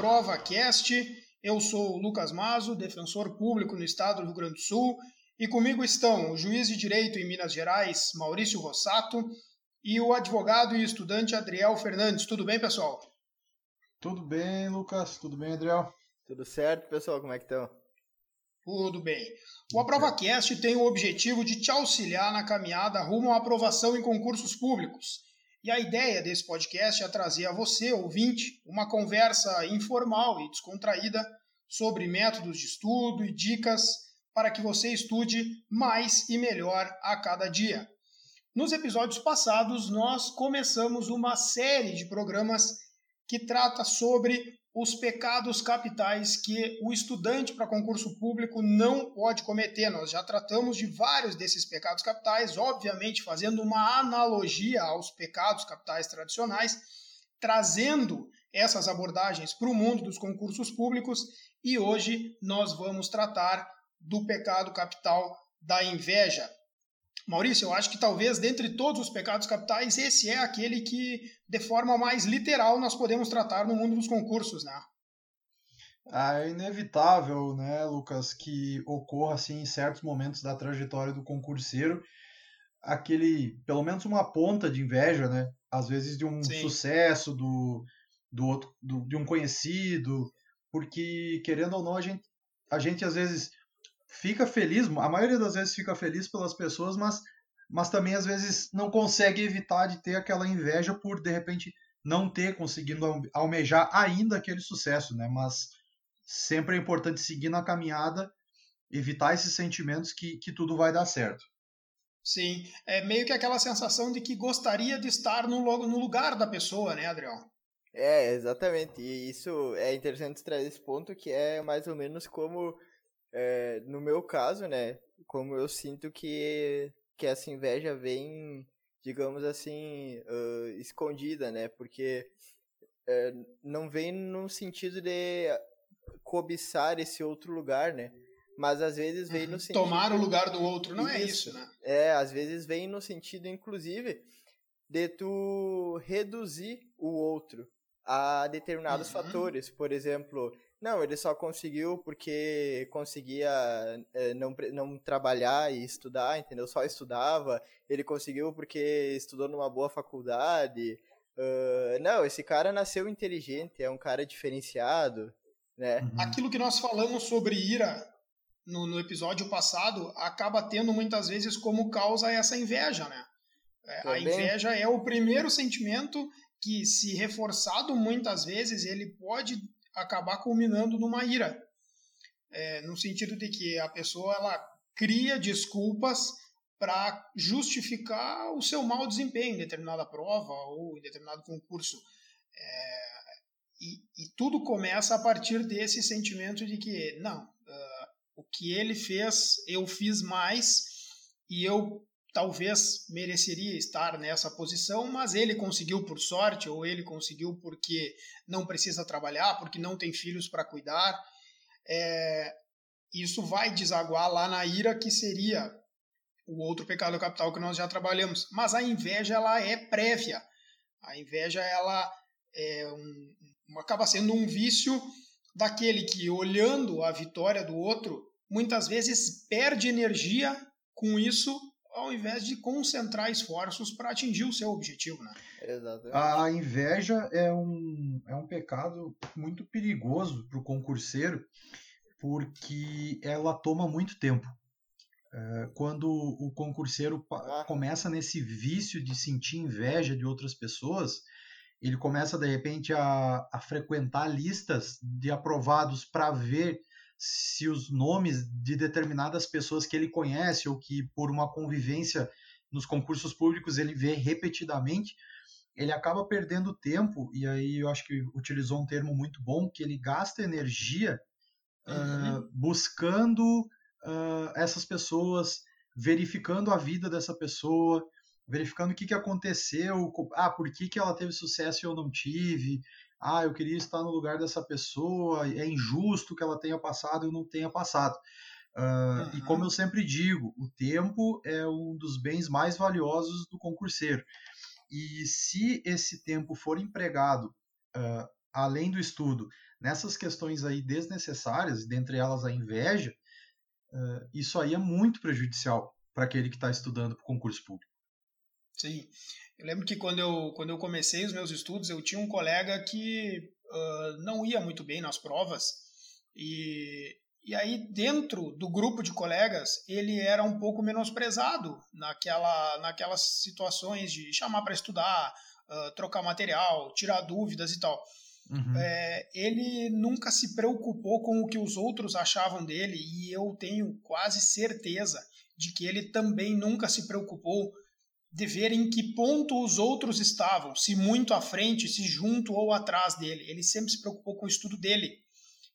Prova Cast. Eu sou o Lucas Mazo, defensor público no estado do Rio Grande do Sul, e comigo estão o juiz de direito em Minas Gerais, Maurício Rossato, e o advogado e estudante Adriel Fernandes. Tudo bem, pessoal? Tudo bem, Lucas? Tudo bem, Adriel? Tudo certo, pessoal? Como é que estão? Tudo bem. O AprovaCast tem o objetivo de te auxiliar na caminhada rumo à aprovação em concursos públicos. E a ideia desse podcast é trazer a você, ouvinte, uma conversa informal e descontraída sobre métodos de estudo e dicas para que você estude mais e melhor a cada dia. Nos episódios passados, nós começamos uma série de programas que trata sobre os pecados capitais que o estudante para concurso público não pode cometer. Nós já tratamos de vários desses pecados capitais, obviamente fazendo uma analogia aos pecados capitais tradicionais, trazendo essas abordagens para o mundo dos concursos públicos e hoje nós vamos tratar do pecado capital da inveja. Maurício, eu acho que talvez dentre todos os pecados capitais, esse é aquele que, de forma mais literal, nós podemos tratar no mundo dos concursos, né? Ah, é inevitável, né, Lucas, que ocorra assim em certos momentos da trajetória do concurseiro aquele, pelo menos uma ponta de inveja, né? Às vezes de um Sim. sucesso do, do outro, do, de um conhecido, porque querendo ou não a gente, a gente às vezes fica feliz, a maioria das vezes fica feliz pelas pessoas, mas, mas também às vezes não consegue evitar de ter aquela inveja por de repente não ter conseguido almejar ainda aquele sucesso, né? Mas sempre é importante seguir na caminhada, evitar esses sentimentos que, que tudo vai dar certo. Sim, é meio que aquela sensação de que gostaria de estar no, no lugar da pessoa, né, Adrião? É, exatamente. E isso é interessante trazer esse ponto que é mais ou menos como é, no meu caso, né, como eu sinto que, que essa inveja vem, digamos assim, uh, escondida, né, porque uh, não vem no sentido de cobiçar esse outro lugar, né, mas às vezes vem no uhum. sentido... Tomar o lugar do outro, não é isso, é isso, né? É, às vezes vem no sentido, inclusive, de tu reduzir o outro a determinados uhum. fatores. Por exemplo, não, ele só conseguiu porque conseguia é, não, não trabalhar e estudar, entendeu? Só estudava. Ele conseguiu porque estudou numa boa faculdade. Uh, não, esse cara nasceu inteligente, é um cara diferenciado, né? Uhum. Aquilo que nós falamos sobre ira no, no, episódio passado acaba tendo muitas vezes como causa essa inveja, né? É, a inveja é o primeiro sentimento que, se reforçado muitas vezes, ele pode acabar culminando numa ira. É, no sentido de que a pessoa ela cria desculpas para justificar o seu mau desempenho em determinada prova ou em determinado concurso. É, e, e, tudo começa a partir desse sentimento de que, não, uh, o que ele fez, eu fiz mais e eu talvez mereceria estar nessa posição, mas ele conseguiu por sorte, ou ele conseguiu porque não precisa trabalhar, porque não tem filhos para cuidar. É, isso vai desaguar lá na ira, que seria o outro pecado capital que nós já trabalhamos. Mas a inveja ela é prévia. A inveja ela é um, acaba sendo um vício daquele que, olhando a vitória do outro, muitas vezes perde energia com isso ao invés de concentrar esforços para atingir o seu objetivo, né? Exatamente. A inveja é um, é um pecado muito perigoso para o concurseiro, porque ela toma muito tempo. É, quando o concurseiro ah. começa nesse vício de sentir inveja de outras pessoas, ele começa de repente a, a frequentar listas de aprovados para ver se os nomes de determinadas pessoas que ele conhece ou que por uma convivência nos concursos públicos ele vê repetidamente, ele acaba perdendo tempo, e aí eu acho que utilizou um termo muito bom, que ele gasta energia uhum. uh, buscando uh, essas pessoas, verificando a vida dessa pessoa, verificando o que, que aconteceu, ah, por que, que ela teve sucesso e eu não tive, ah, eu queria estar no lugar dessa pessoa, é injusto que ela tenha passado e não tenha passado. Uh, uhum. E como eu sempre digo, o tempo é um dos bens mais valiosos do concurseiro. E se esse tempo for empregado, uh, além do estudo, nessas questões aí desnecessárias, dentre elas a inveja, uh, isso aí é muito prejudicial para aquele que está estudando para o concurso público. Sim. Eu lembro que quando eu, quando eu comecei os meus estudos, eu tinha um colega que uh, não ia muito bem nas provas. E, e aí, dentro do grupo de colegas, ele era um pouco menosprezado naquela, naquelas situações de chamar para estudar, uh, trocar material, tirar dúvidas e tal. Uhum. É, ele nunca se preocupou com o que os outros achavam dele, e eu tenho quase certeza de que ele também nunca se preocupou de ver em que ponto os outros estavam, se muito à frente, se junto ou atrás dele. Ele sempre se preocupou com o estudo dele.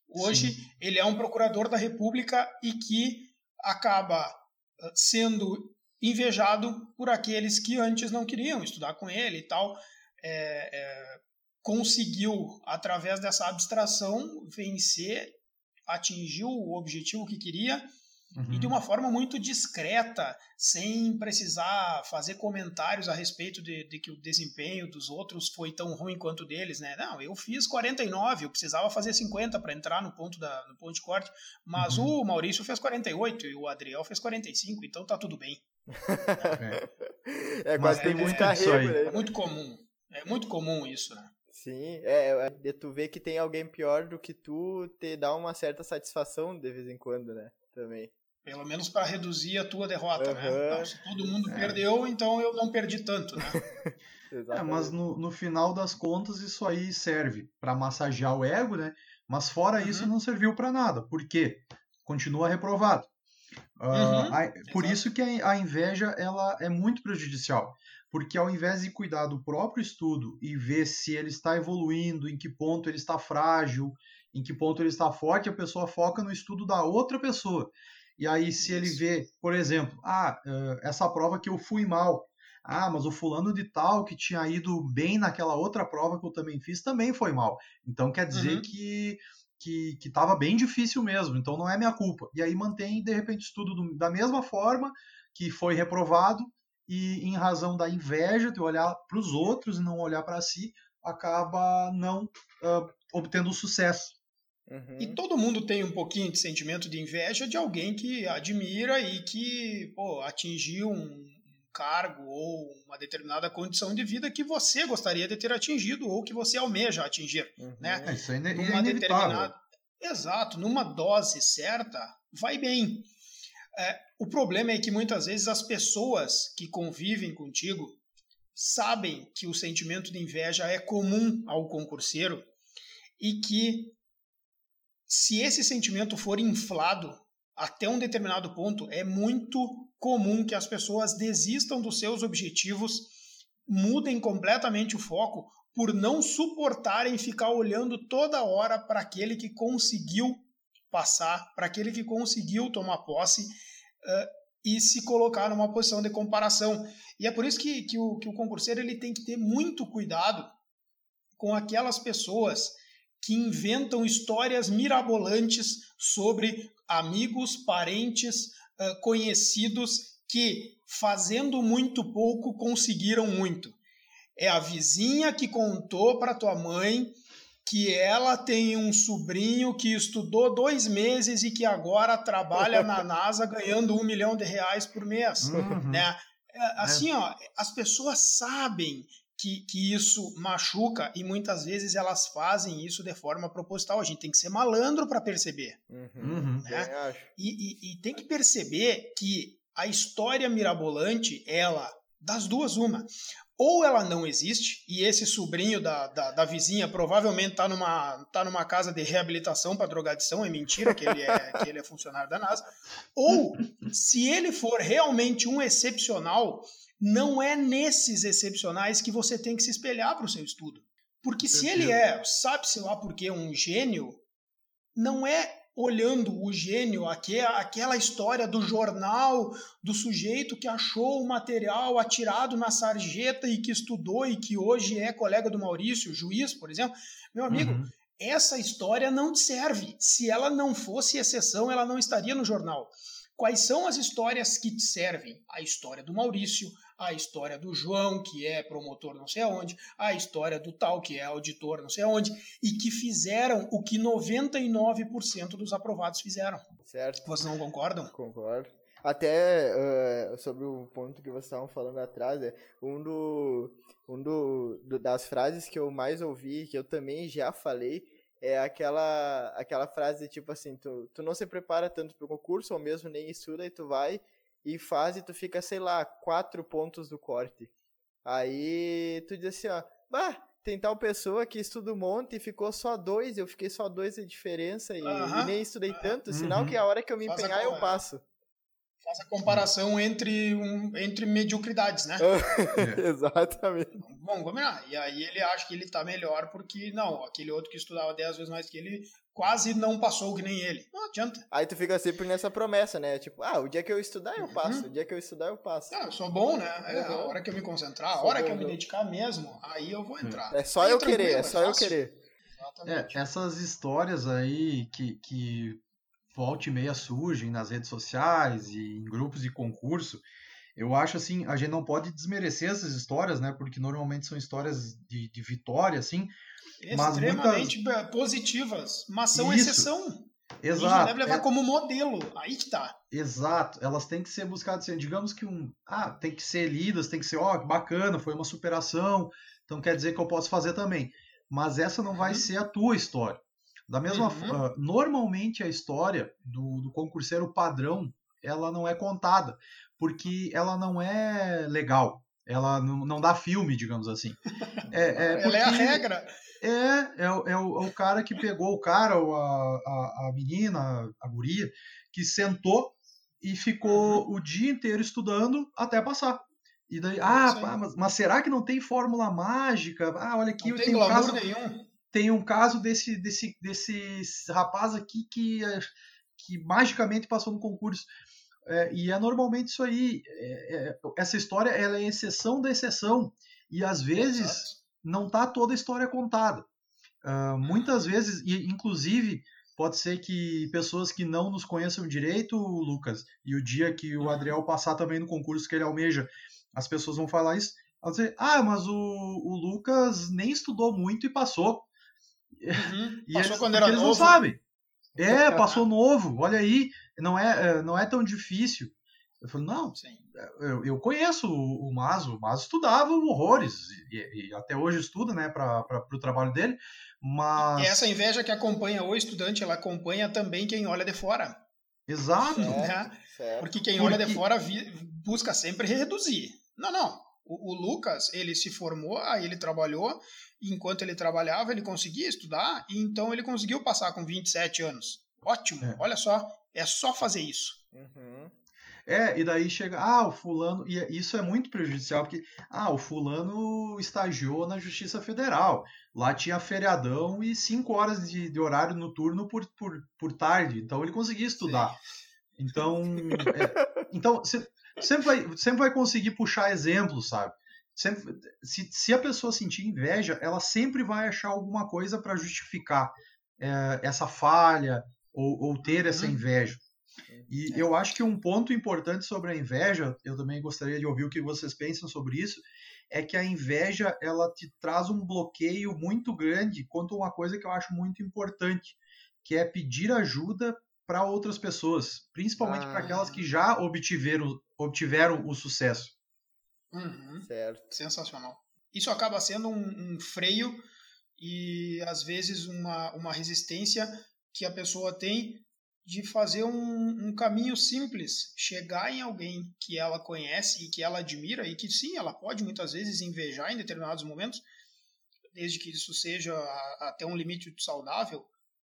Hoje, Sim. ele é um procurador da República e que acaba ah, sendo invejado por aqueles que antes não queriam estudar com ele e tal. É, é, conseguiu, através dessa abstração, vencer, atingiu o objetivo que queria Uhum. E de uma forma muito discreta, sem precisar fazer comentários a respeito de, de, que o desempenho dos outros foi tão ruim quanto o deles, né? Não, eu fiz 49, eu precisava fazer 50 para entrar no ponto, da, no ponto de corte, mas uhum. o Maurício fez 48 e o Adriel fez 45, então tá tudo bem. é, é quase tem é, muito carrego, né? É muito comum. É muito comum isso, né? Sim, é, é, tu vê que tem alguém pior do que tu, te dá uma certa satisfação de vez em quando, né? Também. Pelo menos para reduzir a tua derrota, uhum. né? Então, se todo mundo é. perdeu, então eu não perdi tanto, né? é, mas no, no final das contas isso aí serve para massagear o ego, né? Mas fora uhum. isso não serviu para nada. Por quê? Continua reprovado. Uh, uhum. a, por isso que a, a inveja ela é muito prejudicial. Porque ao invés de cuidar do próprio estudo e ver se ele está evoluindo, em que ponto ele está frágil, em que ponto ele está forte, a pessoa foca no estudo da outra pessoa. E aí, se ele vê, por exemplo, ah, essa prova que eu fui mal. Ah, mas o fulano de tal que tinha ido bem naquela outra prova que eu também fiz também foi mal. Então quer dizer uhum. que que estava bem difícil mesmo, então não é minha culpa. E aí mantém, de repente, o estudo do, da mesma forma que foi reprovado, e em razão da inveja, de olhar para os outros e não olhar para si, acaba não uh, obtendo sucesso. Uhum. E todo mundo tem um pouquinho de sentimento de inveja de alguém que admira e que pô, atingiu um cargo ou uma determinada condição de vida que você gostaria de ter atingido ou que você almeja atingir, uhum. né? É, isso é, ine numa determinada Exato, numa dose certa, vai bem. É, o problema é que muitas vezes as pessoas que convivem contigo sabem que o sentimento de inveja é comum ao concurseiro e que se esse sentimento for inflado até um determinado ponto, é muito comum que as pessoas desistam dos seus objetivos, mudem completamente o foco por não suportarem ficar olhando toda hora para aquele que conseguiu passar, para aquele que conseguiu tomar posse uh, e se colocar numa posição de comparação. E é por isso que, que, o, que o concurseiro ele tem que ter muito cuidado com aquelas pessoas que inventam histórias mirabolantes sobre amigos, parentes, conhecidos que, fazendo muito pouco, conseguiram muito. É a vizinha que contou para tua mãe que ela tem um sobrinho que estudou dois meses e que agora trabalha na NASA ganhando um milhão de reais por mês. Uhum. Né? É, assim, ó, as pessoas sabem que, que isso machuca e muitas vezes elas fazem isso de forma proposital. A gente tem que ser malandro para perceber. Uhum, uhum. né? E, e, e, tem que perceber que a história mirabolante, ela, das duas, uma. Ou ela não existe, e esse sobrinho da, da, da vizinha provavelmente está numa, tá numa casa de reabilitação para drogadição, é mentira que ele é, que ele é funcionário da NASA. Ou, se ele for realmente um excepcional, não é nesses excepcionais que você tem que se espelhar para o seu estudo. Porque se ele é, sabe-se lá porque um gênio, não é olhando o gênio, aquela história do jornal do sujeito que achou o material atirado na sarjeta e que estudou e que hoje é colega do Maurício, juiz, por exemplo. Meu amigo, uhum. essa história não te serve. Se ela não fosse exceção, ela não estaria no jornal. Quais são as histórias que te servem? A história do Maurício, a história do João, que é promotor não sei aonde, a história do tal, que é auditor não sei aonde, e que fizeram o que 99% dos aprovados fizeram. Certo. Vocês não concordam? Concordo. Até uh, sobre o ponto que vocês estavam falando atrás, é, um, do, um do, do, das frases que eu mais ouvi, que eu também já falei, é aquela, aquela frase tipo assim, tu, tu não se prepara tanto para o concurso, ou mesmo nem estuda, e tu vai e faz e tu fica, sei lá, quatro pontos do corte. Aí tu diz assim, ó, bah, tem tal pessoa que estuda um monte e ficou só dois, eu fiquei só dois de diferença e, e nem estudei tanto, sinal uhum. que a hora que eu me empenhar eu passo faz a comparação entre, um, entre mediocridades, né? Exatamente. Bom, vamos lá. E aí ele acha que ele tá melhor porque, não, aquele outro que estudava 10 vezes mais que ele quase não passou que nem ele. Não adianta. Aí tu fica sempre nessa promessa, né? Tipo, ah, o dia que eu estudar eu passo, uhum. o dia que eu estudar eu passo. Ah, eu sou bom, né? É, a hora que eu me concentrar, a hora que eu me dedicar mesmo, aí eu vou entrar. É só eu querer, é só eu querer. Exatamente. É, essas histórias aí que, que volta e meia surgem nas redes sociais e em grupos de concurso, eu acho assim, a gente não pode desmerecer essas histórias, né? Porque normalmente são histórias de, de vitória, assim. Extremamente muitas... positivas, mas são Isso. exceção. Exato. A gente deve levar é... como modelo. Aí que tá. Exato. Elas têm que ser buscadas, assim, digamos que um. Ah, tem que ser lidas, tem que ser, ó, oh, bacana, foi uma superação. Então quer dizer que eu posso fazer também. Mas essa não vai uhum. ser a tua história. Da mesma uhum. uh, normalmente a história do, do concurseiro padrão ela não é contada, porque ela não é legal. Ela não, não dá filme, digamos assim. É, é ela é a regra. É, é, é, o, é, o, cara que pegou o cara, ou a, a, a menina, a guria, que sentou e ficou uhum. o dia inteiro estudando até passar. E daí, ah, mas, mas, será que não tem fórmula mágica? Ah, olha aqui, não tem, tem um caso, nenhum tem um caso desse, desse, desse rapaz aqui que, que magicamente passou no concurso. É, e é normalmente isso aí. É, é, essa história ela é exceção da exceção. E às vezes Exato. não está toda a história contada. Uh, muitas vezes, e inclusive pode ser que pessoas que não nos conheçam direito, Lucas, e o dia que o Adriel passar também no concurso que ele almeja, as pessoas vão falar isso. Vão dizer, ah, mas o, o Lucas nem estudou muito e passou. Uhum. E passou eles, quando era eles novo. não sabem. É, passou novo. Olha aí, não é, é, não é tão difícil. Eu falei, não, eu, eu, conheço o, Maso. O Maso estudava horrores. E, e até hoje estuda, né, para o trabalho dele. Mas... E essa inveja que acompanha o estudante, ela acompanha também quem olha de fora. Exato. Né? Porque quem Porque... olha de fora busca sempre reduzir. Não, não. O, o, Lucas, ele se formou, aí ele trabalhou, e enquanto ele trabalhava, ele conseguia estudar, e então ele conseguiu passar com 27 anos. Ótimo, é. olha só, é só fazer isso. Uhum. É, e daí chega, ah, o fulano, e isso é muito prejudicial, porque, ah, o fulano estagiou na Justiça Federal, lá tinha feriadão e cinco horas de, de horário noturno por, por, por tarde, então ele conseguia estudar. Sim. Então, é, então sempre vai, sempre vai conseguir puxar exemplos, sabe? Sempre, se, se a pessoa sentir inveja, ela sempre vai achar alguma coisa para justificar é, essa falha ou, ou ter uhum. essa inveja. E é. eu acho que um ponto importante sobre a inveja, eu também gostaria de ouvir o que vocês pensam sobre isso, é que a inveja ela te traz um bloqueio muito grande quanto a uma coisa que eu acho muito importante, que é pedir ajuda para outras pessoas, principalmente ah. para aquelas que já obtiveram, obtiveram o sucesso. Uhum. Certo. Sensacional. Isso acaba sendo um, um, freio e às vezes uma, uma resistência que a pessoa tem de fazer um, um, caminho simples, chegar em alguém que ela conhece e que ela admira e que sim, ela pode muitas vezes invejar em determinados momentos, desde que isso seja até um limite saudável,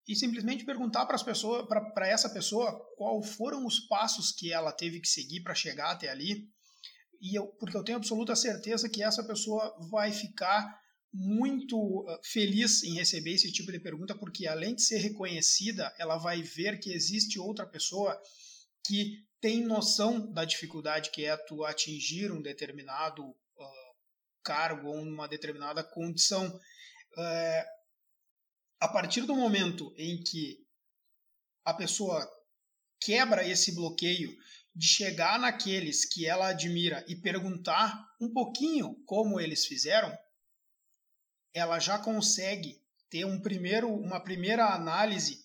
e simplesmente perguntar para as pessoas, para essa pessoa, qual foram os passos que ela teve que seguir para chegar até ali. E eu, porque eu tenho absoluta certeza que essa pessoa vai ficar muito ah, feliz em receber esse tipo de pergunta, porque além de ser reconhecida, ela vai ver que existe outra pessoa que tem noção da dificuldade que é tu atingir um determinado uh, cargo ou uma determinada condição. Uh, a partir do momento em que a pessoa quebra esse bloqueio de chegar naqueles que ela admira e perguntar um pouquinho como eles fizeram, ela já consegue ter um primeiro, uma primeira análise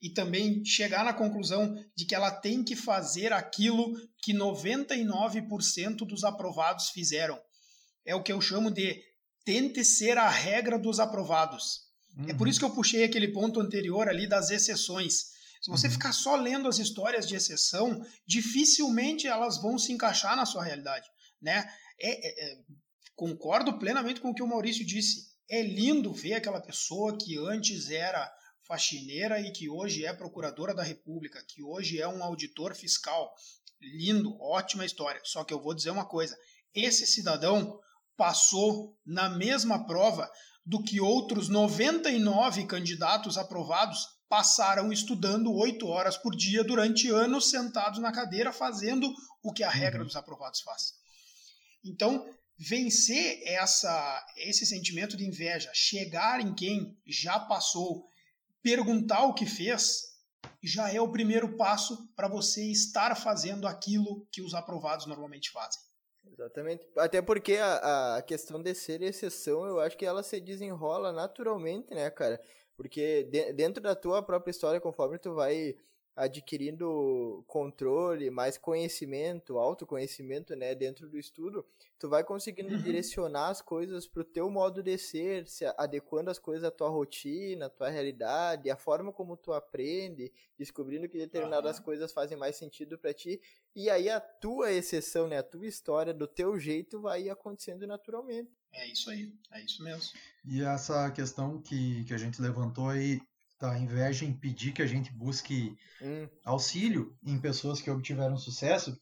e também chegar na conclusão de que ela tem que fazer aquilo que 99% dos aprovados fizeram. É o que eu chamo de tente ser a regra dos aprovados. Uhum. É por isso que eu puxei aquele ponto anterior ali das exceções. Se você uhum. ficar só lendo as histórias de exceção, dificilmente elas vão se encaixar na sua realidade, né? É, é, é, concordo plenamente com o que o Maurício disse. É lindo ver aquela pessoa que antes era faxineira e que hoje é procuradora da República, que hoje é um auditor fiscal. Lindo, ótima história. Só que eu vou dizer uma coisa: esse cidadão passou na mesma prova do que outros 99 candidatos aprovados passaram estudando oito horas por dia durante anos sentados na cadeira fazendo o que a regra uhum. dos aprovados faz. Então, vencer essa, esse sentimento de inveja, chegar em quem já passou, perguntar o que fez, já é o primeiro passo para você estar fazendo aquilo que os aprovados normalmente fazem. Exatamente. Até porque a, a questão de ser exceção, eu acho que ela se desenrola naturalmente, né, cara? Porque de, dentro da tua própria história, conforme tu vai adquirindo controle, mais conhecimento, autoconhecimento, né, dentro do estudo, tu vai conseguindo uhum. direcionar as coisas pro teu modo de ser, se adequando as coisas à tua rotina, à tua realidade, a forma como tu aprende, descobrindo que determinadas uhum. coisas fazem mais sentido para ti, e aí a tua exceção, né, a tua história do teu jeito vai acontecendo naturalmente. É isso aí, é isso mesmo. E essa questão que, que a gente levantou aí da inveja impedir que a gente busque hum. auxílio em pessoas que obtiveram sucesso,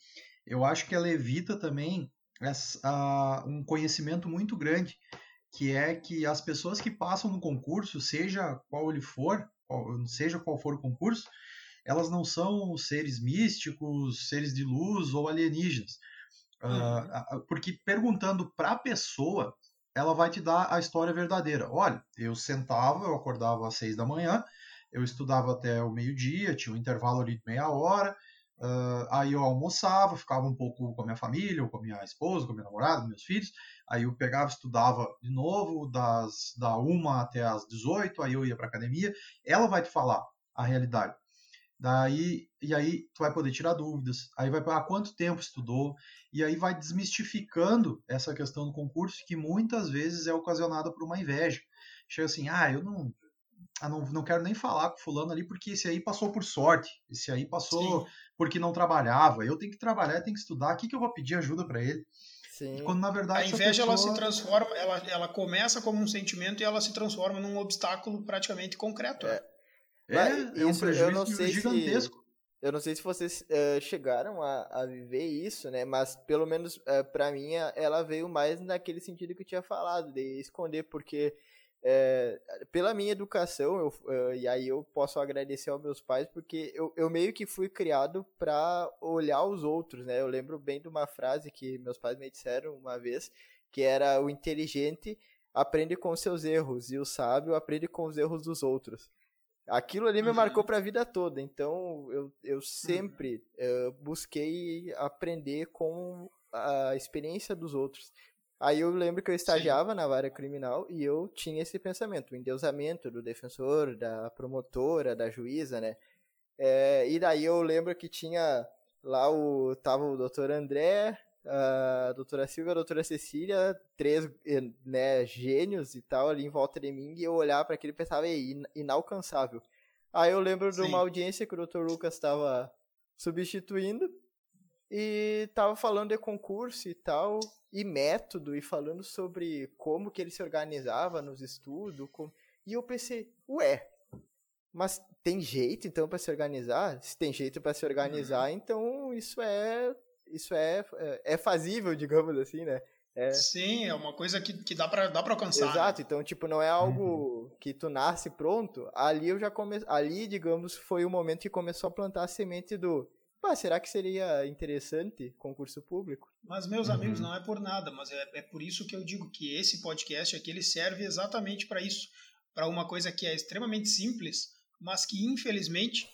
eu acho que ela evita também essa, uh, um conhecimento muito grande, que é que as pessoas que passam no concurso, seja qual ele for, qual, seja qual for o concurso, elas não são seres místicos, seres de luz ou alienígenas. Uhum. Uh, porque perguntando para a pessoa ela vai te dar a história verdadeira. Olha, eu sentava, eu acordava às seis da manhã, eu estudava até o meio-dia, tinha um intervalo ali de meia hora, uh, aí eu almoçava, ficava um pouco com a minha família, ou com a minha esposa, com a minha namorada, meus filhos, aí eu pegava, estudava de novo, das, da uma até as 18, aí eu ia para academia, ela vai te falar a realidade. Daí, e aí tu vai poder tirar dúvidas, aí vai para quanto tempo estudou, e aí vai desmistificando essa questão do concurso que muitas vezes é ocasionada por uma inveja. Chega assim, ah, eu não, ah, não, não quero nem falar com fulano ali porque esse aí passou por sorte, esse aí passou Sim. porque não trabalhava, eu tenho que trabalhar, tenho que estudar, o que, que eu vou pedir ajuda para ele? Sim. Quando na verdade a inveja pessoa... ela se transforma, ela, ela começa como um sentimento e ela se transforma num obstáculo praticamente concreto. É. É, é um prejuízo eu não sei gigantesco. Se, eu não sei se vocês uh, chegaram a, a viver isso, né? Mas pelo menos uh, eh, para mim ela veio mais naquele sentido que eu tinha falado, de esconder, porque uh, pela minha educação, eu, e aí eu posso agradecer aos meus pais, porque eu, eu meio que fui criado para olhar os outros, né? Eu lembro bem de uma frase que meus pais me disseram uma vez, que era o inteligente aprende com seus erros e o sábio aprende com os erros dos outros. Aquilo ali me uhum. marcou para a vida toda, então eu, eu sempre uhum. uh, busquei aprender com a experiência dos outros. Aí eu lembro que eu estagiava Sim. na vara criminal e eu tinha esse pensamento, o endeusamento do defensor, da promotora, da juíza, né? É, e daí eu lembro que tinha lá o tava o doutor André, a doutora Silvia, a doutora Cecília, três né, gênios e tal ali em volta de mim, e eu olhava para aquilo e pensava, Ei, inalcançável. Aí eu lembro Sim. de uma audiência que o doutor Lucas estava substituindo e tava falando de concurso e tal, e método, e falando sobre como que ele se organizava nos estudos, com... e eu pensei, ué, mas tem jeito então para se organizar? Se tem jeito para se organizar, uhum. então isso é isso é, é, é fazível, digamos assim, né? É... Sim, é uma coisa que, que dá para dá pra alcançar. Né? Exato, né? então, tipo, não é algo uhum. que tu nasce pronto. Ali eu já comecei. Ali, digamos, foi o momento que começou a plantar a semente do. Pá, será que seria interessante concurso público? Mas, meus uhum. amigos, não é por nada, mas é, é por isso que eu digo que esse podcast aqui ele serve exatamente para isso. Para uma coisa que é extremamente simples, mas que, infelizmente,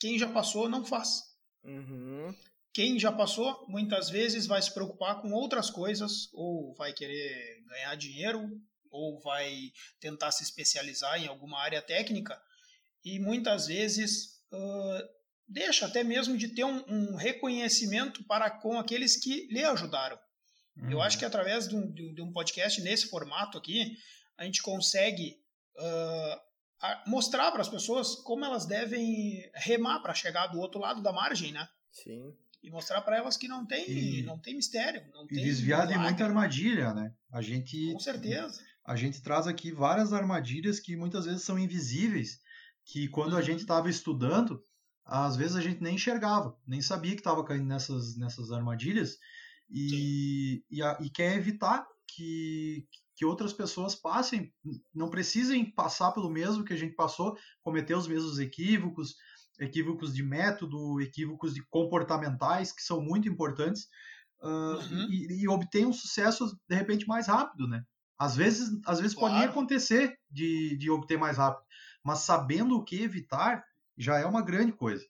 quem já passou não faz. Uhum. Quem já passou, muitas vezes vai se preocupar com outras coisas, ou vai querer ganhar dinheiro, ou vai tentar se especializar em alguma área técnica, e muitas vezes uh, deixa até mesmo de ter um, um, reconhecimento para com aqueles que lhe ajudaram. Uhum. Eu acho que através de um, de um, podcast nesse formato aqui, a gente consegue uh, mostrar para as pessoas como elas devem remar para chegar do outro lado da margem, né? Sim e mostrar para elas que não tem, e, não tem mistério, não e tem desviar de muita armadilha, né? A gente com certeza. A gente traz aqui várias armadilhas que muitas vezes são invisíveis, que quando uhum. a gente estava estudando, às vezes a gente nem enxergava, nem sabia que estava caindo nessas nessas armadilhas e, e, a, e quer evitar que, que outras pessoas passem, não precisem passar pelo mesmo que a gente passou, cometer os mesmos equívocos, equívocos de método, equívocos de comportamentais, que são muito importantes, uh, uhum. e, e obter um sucesso, de repente, mais rápido, né? Às vezes, às vezes claro. pode nem acontecer de, de obter mais rápido, mas sabendo o que evitar, já é uma grande coisa.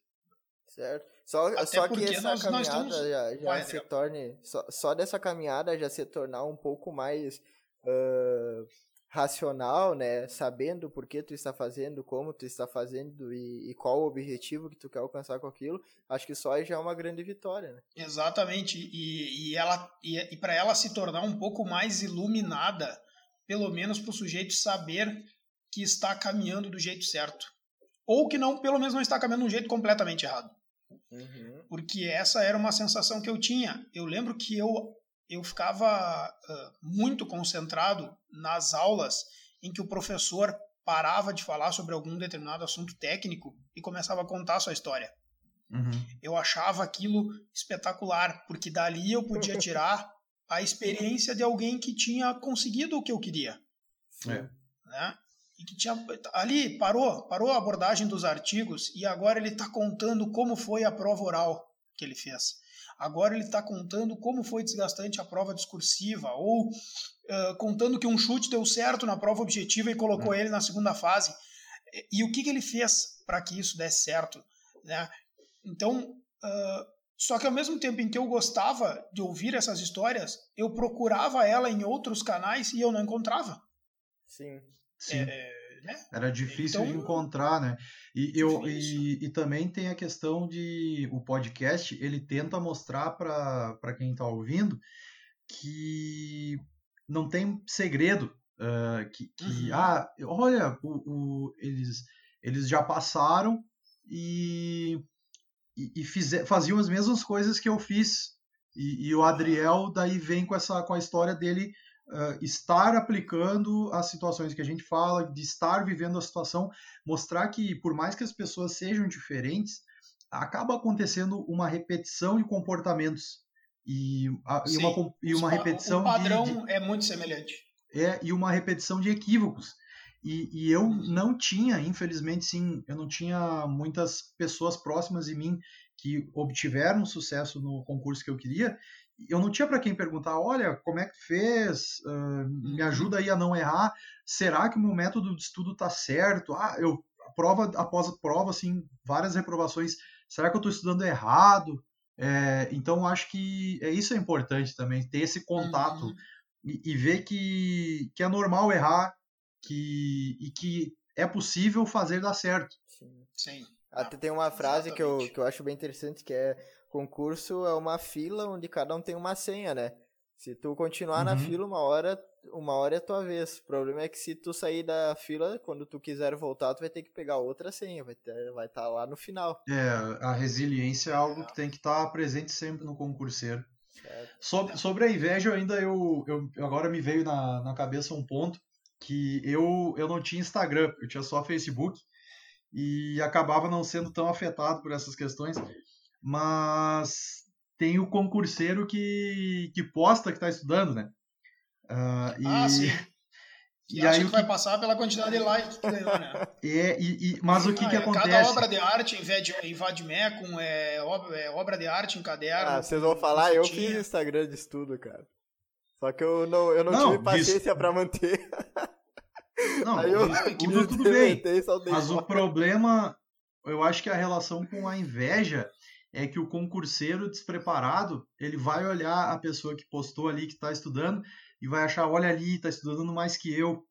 Certo. Só, só que essa nós, caminhada nós estamos... já, já se torne. Só, só dessa caminhada já se tornar um pouco mais uh, racional, né, sabendo por que tu está fazendo, como tu está fazendo e, e, qual o objetivo que tu quer alcançar com aquilo, acho que só já é uma grande vitória, né? Exatamente, e, e ela e, e para ela se tornar um pouco mais iluminada, pelo menos para o sujeito saber que está caminhando do jeito certo, ou que não, pelo menos não está caminhando de um jeito completamente errado. Uhum. Porque essa era uma sensação que eu tinha. Eu lembro que eu eu ficava uh, muito concentrado nas aulas em que o professor parava de falar sobre algum determinado assunto técnico e começava a contar a sua história. Uhum. Eu achava aquilo espetacular, porque dali eu podia tirar a experiência de alguém que tinha conseguido o que eu queria. É. Né? E que tinha ali parou, parou a abordagem dos artigos e agora ele está contando como foi a prova oral que ele fez. Agora ele está contando como foi desgastante a prova discursiva, ou uh, contando que um chute deu certo na prova objetiva e colocou é. ele na segunda fase. E, e o que, que ele fez para que isso desse certo? Né? Então, uh, só que ao mesmo tempo em que eu gostava de ouvir essas histórias, eu procurava ela em outros canais e eu não encontrava. Sim. Sim. É, né? Era difícil então, encontrar, né? E, eu, e, e, também tem a questão de o podcast, ele tenta mostrar para quem está ouvindo que não tem segredo. Uh, que, que uhum. ah, olha, o, o, eles, eles já passaram e, e, e fizer, faziam as mesmas coisas que eu fiz. E, e, o Adriel daí vem com essa com a história dele uh, estar aplicando as situações que a gente fala, de estar vivendo a situação, mostrar que por mais que as pessoas sejam diferentes, acaba acontecendo uma repetição de comportamentos e, a, e uma, e uma repetição. O padrão de, de, é muito semelhante. É, e uma repetição de equívocos. E, e, eu uhum. não tinha, infelizmente, sim, eu não tinha muitas pessoas próximas de mim que obtiveram sucesso no concurso que eu queria, eu não tinha para quem perguntar, olha, como é que fez? Uh, me uhum. ajuda aí a não errar. Será que o meu método de estudo está certo? Ah, eu prova após prova, assim, várias reprovações. Será que eu estou estudando errado? É, então, acho que é, isso é importante também, ter esse contato uhum. e, e, ver que, que é normal errar que, e que é possível fazer dar certo. Sim. Sim. Até tem uma frase que eu, que eu acho bem interessante que é concurso é uma fila onde cada um tem uma senha, né? Se tu continuar uhum. na fila, uma hora, uma hora é tua vez. O problema é que se tu sair da fila, quando tu quiser voltar, tu vai ter que pegar outra senha, vai estar vai tá lá no final. É, a resiliência é algo que tem que estar tá presente sempre no concurseiro. Sobre, sobre a inveja, ainda eu, eu agora me veio na, na cabeça um ponto que eu, eu não tinha Instagram, eu tinha só Facebook e acabava não sendo tão afetado por essas questões mas tem o concurseiro que, que posta que está estudando, né? Uh, e, ah, sim. E, e aí que, que vai passar pela quantidade de likes que ganhou, né? É, e, e, mas o que, ah, que é, acontece? Cada obra de arte em Vadmecum é, obra, é obra de arte em caderno. Ah, vocês vão falar, eu fiz Instagram de estudo, cara. Só que eu não, eu não, não tive paciência para manter. Não, Aí eu, tudo, tudo bem. Mas o problema, eu acho que a relação com a inveja é que o concurseiro despreparado, ele vai olhar a pessoa que postou ali, que está estudando, e vai achar, olha ali, está estudando mais que eu.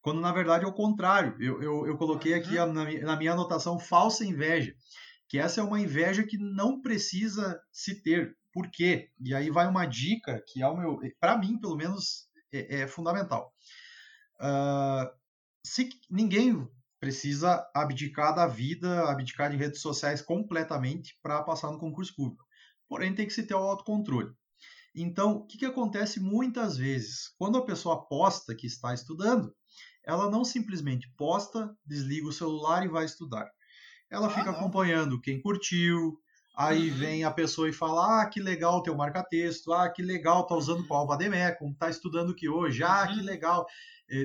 Quando na verdade é o contrário. Eu, eu, eu coloquei aqui uhum. na, na minha anotação falsa inveja, que essa é uma inveja que não precisa se ter. Por quê? E aí vai uma dica que, ao meu, para mim, pelo menos, é, é fundamental. Uh, se ninguém precisa abdicar da vida, abdicar de redes sociais completamente para passar no concurso público. Porém, tem que se ter o autocontrole. Então, o que, que acontece muitas vezes? Quando a pessoa posta que está estudando, ela não simplesmente posta, desliga o celular e vai estudar. Ela ah, fica acompanhando quem curtiu, aí uhum. vem a pessoa e fala: Ah, que legal teu marca-texto, ah, que legal, tá usando qual Vademecum, tá estudando que hoje, ah, que uhum. legal.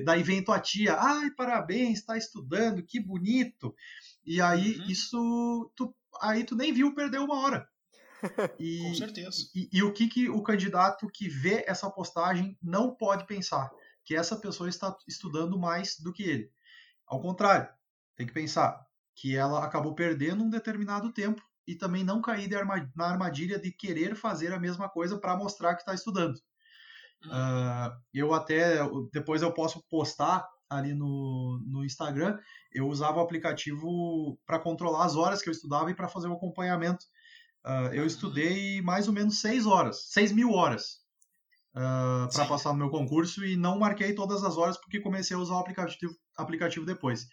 Daí vem tua tia, ai, parabéns, está estudando, que bonito. E aí uhum. isso, tu, aí tu nem viu, perdeu uma hora. E, Com certeza. E, e, o que, que o candidato que vê essa postagem não pode pensar? Que essa pessoa está estudando mais do que ele. Ao contrário, tem que pensar que ela acabou perdendo um determinado tempo e também não cair na armadilha de querer fazer a mesma coisa para mostrar que está estudando. Uh, eu até depois eu posso postar ali no, no Instagram. Eu usava o aplicativo para controlar as horas que eu estudava e para fazer o acompanhamento. Uh, eu estudei mais ou menos seis horas, seis mil horas uh, para passar no meu concurso e não marquei todas as horas porque comecei a usar o aplicativo, aplicativo depois.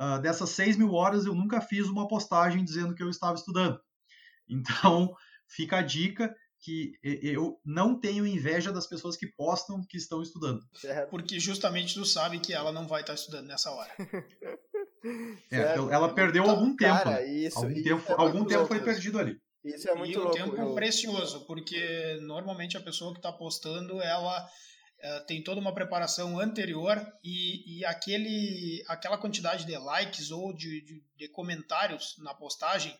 Uh, dessas seis mil horas eu nunca fiz uma postagem dizendo que eu estava estudando. Então fica a dica que eu não tenho inveja das pessoas que postam que estão estudando. Porque justamente tu sabe que ela não vai estar estudando nessa hora. é, ela perdeu então, algum tempo. Cara, isso, algum isso tempo, é algum tempo foi perdido ali. Isso é muito e louco. o tempo eu... precioso, porque normalmente a pessoa que está postando, ela uh, tem toda uma preparação anterior e, e aquele, aquela quantidade de likes ou de, de, de comentários na postagem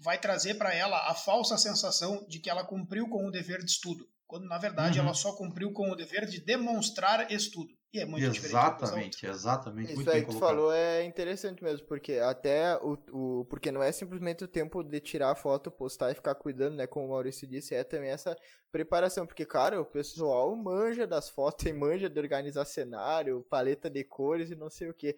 vai trazer para ela a falsa sensação de que ela cumpriu com o dever de estudo, quando na verdade uhum. ela só cumpriu com o dever de demonstrar estudo. E é muito exatamente, exatamente. Isso aí que tu falou é interessante mesmo, porque até o, o. Porque não é simplesmente o tempo de tirar a foto, postar e ficar cuidando, né? Como o Maurício disse, é também essa preparação. Porque, cara, o pessoal manja das fotos e manja de organizar cenário, paleta de cores e não sei o que.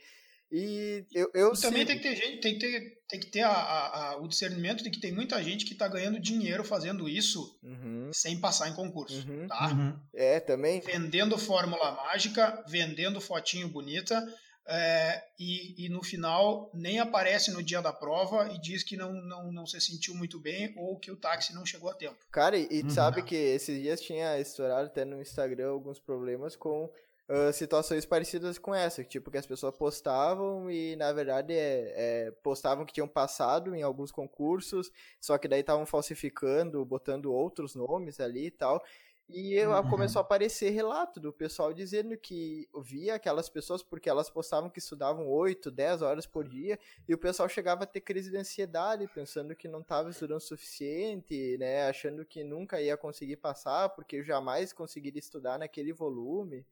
E eu, eu e também tem que ter gente, tem que ter, tem que ter a, a, a, o discernimento de que tem muita gente que está ganhando dinheiro fazendo isso uhum. sem passar em concurso. Uhum. Tá? Uhum. É, também. Vendendo fórmula mágica, vendendo fotinho bonita. É, e, e, no final nem aparece no dia da prova e diz que não, não, não se sentiu muito bem ou que o táxi não chegou a tempo. Cara, e, e uhum. sabe que esses dias tinha estourado até no Instagram alguns problemas com uh, situações parecidas com essa, tipo que as pessoas postavam e na verdade é, é, postavam que tinham passado em alguns concursos, só que daí estavam falsificando, botando outros nomes ali e tal. E uhum. começou a aparecer relato do pessoal dizendo que via aquelas pessoas porque elas postavam que estudavam 8, 10 horas por dia e o pessoal chegava a ter crise de ansiedade, pensando que não estava estudando o suficiente, né, achando que nunca ia conseguir passar porque jamais conseguiria estudar naquele volume.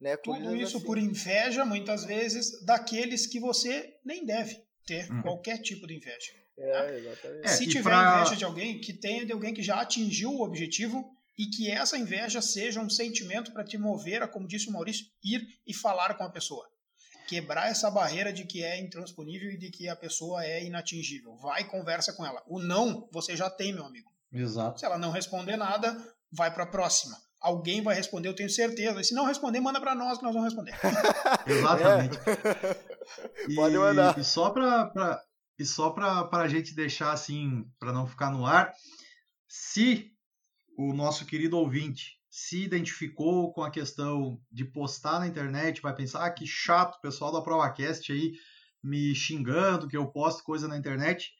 Né? Tudo isso assim. por inveja, muitas vezes, daqueles que você nem deve ter uhum. qualquer tipo de inveja. É, exatamente. Se é, tiver pra... inveja de alguém, que tenha de alguém que já atingiu o objetivo e que essa inveja seja um sentimento para te mover a, como disse o Maurício, ir e falar com a pessoa. Quebrar essa barreira de que é intransponível e de que a pessoa é inatingível. Vai e conversa com ela. O não você já tem, meu amigo. Exato. Se ela não responder nada, vai para a próxima alguém vai responder, eu tenho certeza. E se não responder, manda para nós que nós vamos responder. Exatamente. É. Pode mandar. E só para e só para a gente deixar assim, para não ficar no ar, se o nosso querido ouvinte se identificou com a questão de postar na internet, vai pensar, ah, que chato, o pessoal da ProvaCast aí me xingando que eu posto coisa na internet.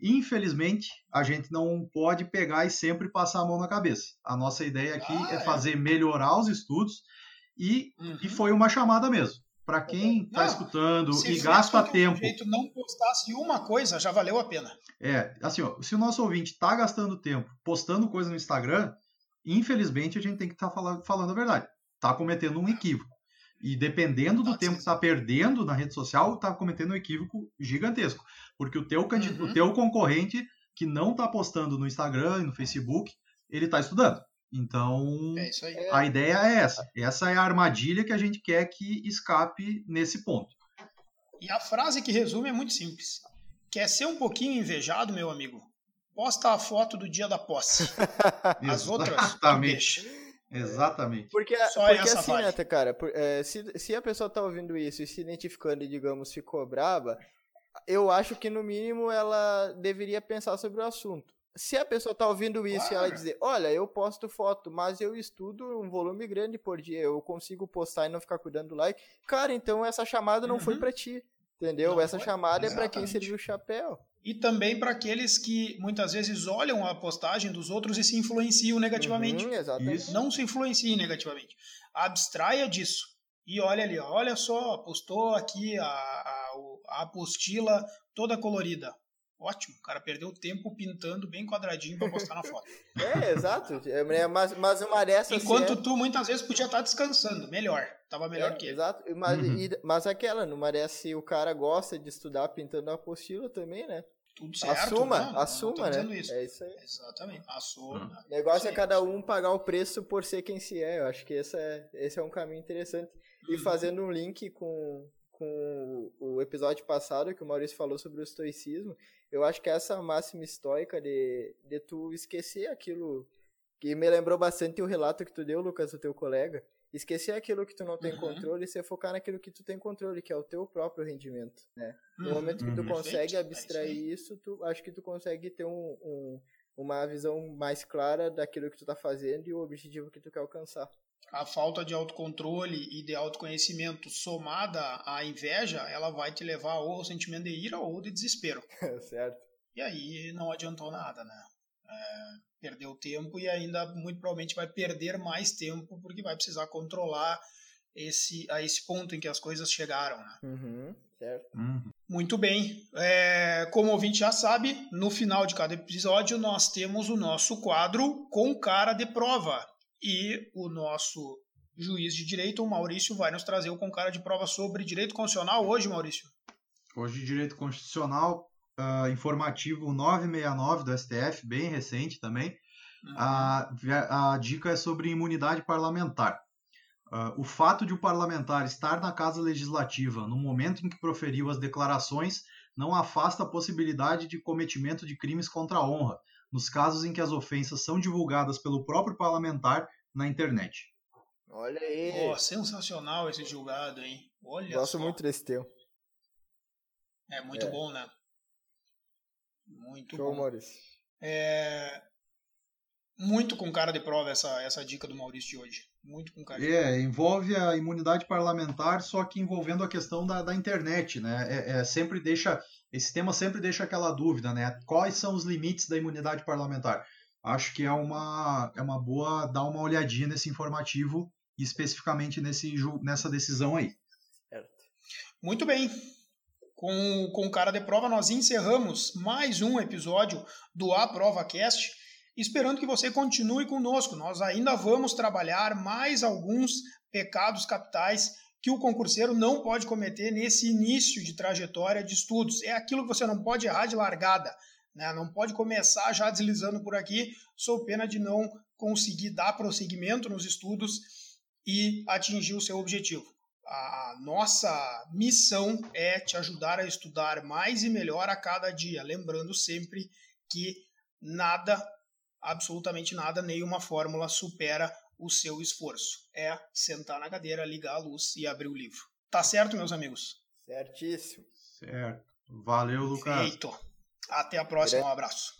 Infelizmente, a gente não pode pegar e sempre passar a mão na cabeça. A nossa ideia aqui ah, é, é, fazer melhorar os estudos e, uhum. e foi uma chamada mesmo. Para quem está escutando e gasta tempo. Se jeito não postasse uma coisa, já valeu a pena. É, assim, ó, se o nosso ouvinte está gastando tempo postando coisa no Instagram, infelizmente a gente tem que estar tá falando, falando a verdade. Está cometendo um equívoco. E dependendo do tempo que está perdendo na rede social, está cometendo um equívoco gigantesco. Porque o teu, uhum. o teu concorrente que não está postando no Instagram e no Facebook, ele está estudando. Então, é a ideia é essa. Essa é a armadilha que a gente quer que escape nesse ponto. E a frase que resume é muito simples. Quer ser um pouquinho invejado, meu amigo? Posta a foto do dia da posse. As outras, Exatamente. Exatamente. Porque, Só porque assim, vale. né, cara, por, é, se, se a pessoa tá ouvindo isso e se identificando e, digamos, ficou brava, eu acho que, no mínimo, ela deveria pensar sobre o assunto se a pessoa tá ouvindo isso claro. e ela dizer, olha, eu posto foto, mas eu estudo um volume grande por dia, eu consigo postar e não ficar cuidando do like, cara, então essa chamada não uhum. foi para ti, entendeu? Não essa foi. chamada Exatamente. é para quem serviu o chapéu. E também para aqueles que muitas vezes olham a postagem dos outros e se influenciam negativamente. Uhum. Não se influenciem negativamente. Abstraia disso. E olha ali, olha só, postou aqui a, a, a apostila toda colorida. Ótimo, o cara perdeu tempo pintando bem quadradinho para postar na foto. é, exato. É, mas, mas uma dessas. Enquanto assim, é... tu muitas vezes podia estar descansando, melhor. Tava melhor é, que ele. Exato. Mas, uhum. e, mas aquela, numa dessa, o cara gosta de estudar pintando a apostila também, né? Tudo certo. Assuma, não, assuma, não né? Isso. É isso aí. Exatamente. Assuma. Hum. O negócio é cada um pagar o preço por ser quem se é. Eu acho que esse é, esse é um caminho interessante. E uhum. fazendo um link com, com o episódio passado que o Maurício falou sobre o estoicismo, eu acho que essa máxima estoica de, de tu esquecer aquilo que me lembrou bastante o relato que tu deu, Lucas, do teu colega. Esquecer aquilo que tu não tem uhum. controle e se focar naquilo que tu tem controle, que é o teu próprio rendimento, né? No uhum. momento que tu uhum. consegue é abstrair é isso, tu, acho que tu consegue ter um, um, uma visão mais clara daquilo que tu tá fazendo e o objetivo que tu quer alcançar a falta de autocontrole e de autoconhecimento somada à inveja, ela vai te levar ou ao sentimento de ira ou de desespero. certo. E aí não adiantou nada, né? É, perdeu tempo e ainda muito provavelmente vai perder mais tempo porque vai precisar controlar esse a esse ponto em que as coisas chegaram, né? Uhum, certo. Uhum. Muito bem. É, como o ouvinte já sabe, no final de cada episódio nós temos o nosso quadro com cara de prova. E o nosso juiz de direito, o Maurício, vai nos trazer o com cara de prova sobre direito constitucional hoje, Maurício. Hoje, direito constitucional, uh, informativo 969 do STF, bem recente também. Uhum. A, a dica é sobre imunidade parlamentar. Uh, o fato de o parlamentar estar na Casa Legislativa no momento em que proferiu as declarações não afasta a possibilidade de cometimento de crimes contra a honra, nos casos em que as ofensas são divulgadas pelo próprio parlamentar na internet. Olha aí. Oh, sensacional esse julgado, hein? Olha Gosto só. muito desse teu. É muito é. bom, né? Muito Show, bom. Maurício. É... Muito com cara de prova essa, essa dica do Maurício de hoje. Muito com cara. É, envolve a imunidade parlamentar, só que envolvendo a questão da, da internet, né? É, é, sempre deixa esse tema sempre deixa aquela dúvida, né? Quais são os limites da imunidade parlamentar? Acho que é uma, é uma boa dar uma olhadinha nesse informativo, especificamente nesse, nessa decisão aí. Muito bem. Com, com cara de prova, nós encerramos mais um episódio do A Prova Cast, esperando que você continue conosco. Nós ainda vamos trabalhar mais alguns pecados capitais que o concurseiro não pode cometer nesse início de trajetória de estudos. É aquilo que você não pode errar de largada. Né? Não pode começar já deslizando por aqui, sou pena de não conseguir dar prosseguimento nos estudos e atingir o seu objetivo. A nossa missão é te ajudar a estudar mais e melhor a cada dia, lembrando sempre que nada, absolutamente nada, nenhuma fórmula supera o seu esforço. É sentar na cadeira, ligar a luz e abrir o livro. Tá certo, meus amigos? Certíssimo. Certo. Valeu, Lucas. Feito. Até a próxima. Um abraço.